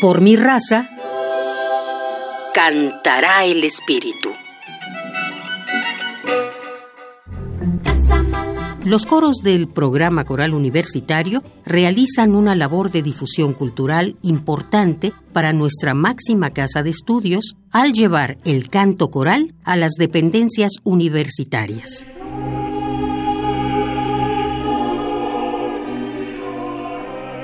Por mi raza, cantará el espíritu. Los coros del programa coral universitario realizan una labor de difusión cultural importante para nuestra máxima casa de estudios al llevar el canto coral a las dependencias universitarias.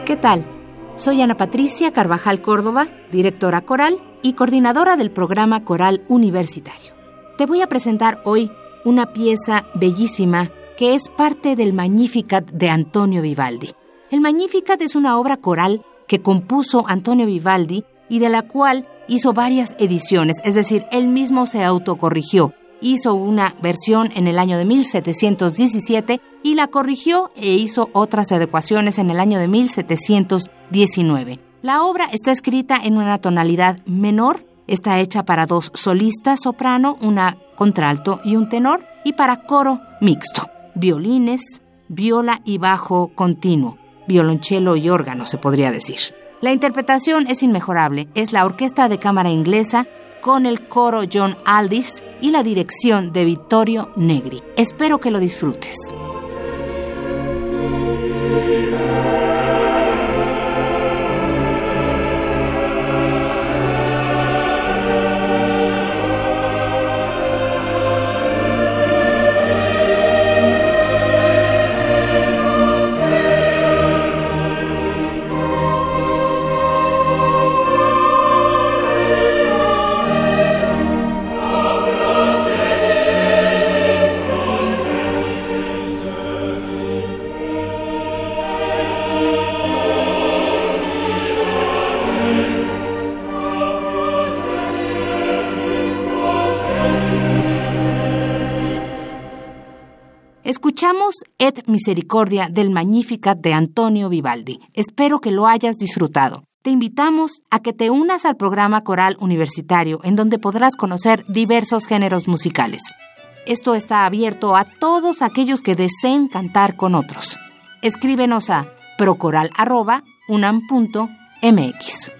¿Qué tal? Soy Ana Patricia Carvajal Córdoba, directora coral y coordinadora del programa coral universitario. Te voy a presentar hoy una pieza bellísima que es parte del Magnificat de Antonio Vivaldi. El Magnificat es una obra coral que compuso Antonio Vivaldi y de la cual hizo varias ediciones, es decir, él mismo se autocorrigió. Hizo una versión en el año de 1717 y la corrigió e hizo otras adecuaciones en el año de 1719. La obra está escrita en una tonalidad menor, está hecha para dos solistas soprano, una contralto y un tenor, y para coro mixto violines, viola y bajo continuo, violonchelo y órgano, se podría decir. La interpretación es inmejorable. Es la Orquesta de Cámara Inglesa con el coro John Aldis y la dirección de Vittorio Negri. Espero que lo disfrutes. Escuchamos Et Misericordia del Magnificat de Antonio Vivaldi. Espero que lo hayas disfrutado. Te invitamos a que te unas al programa coral universitario en donde podrás conocer diversos géneros musicales. Esto está abierto a todos aquellos que deseen cantar con otros. Escríbenos a procoral.unam.mx.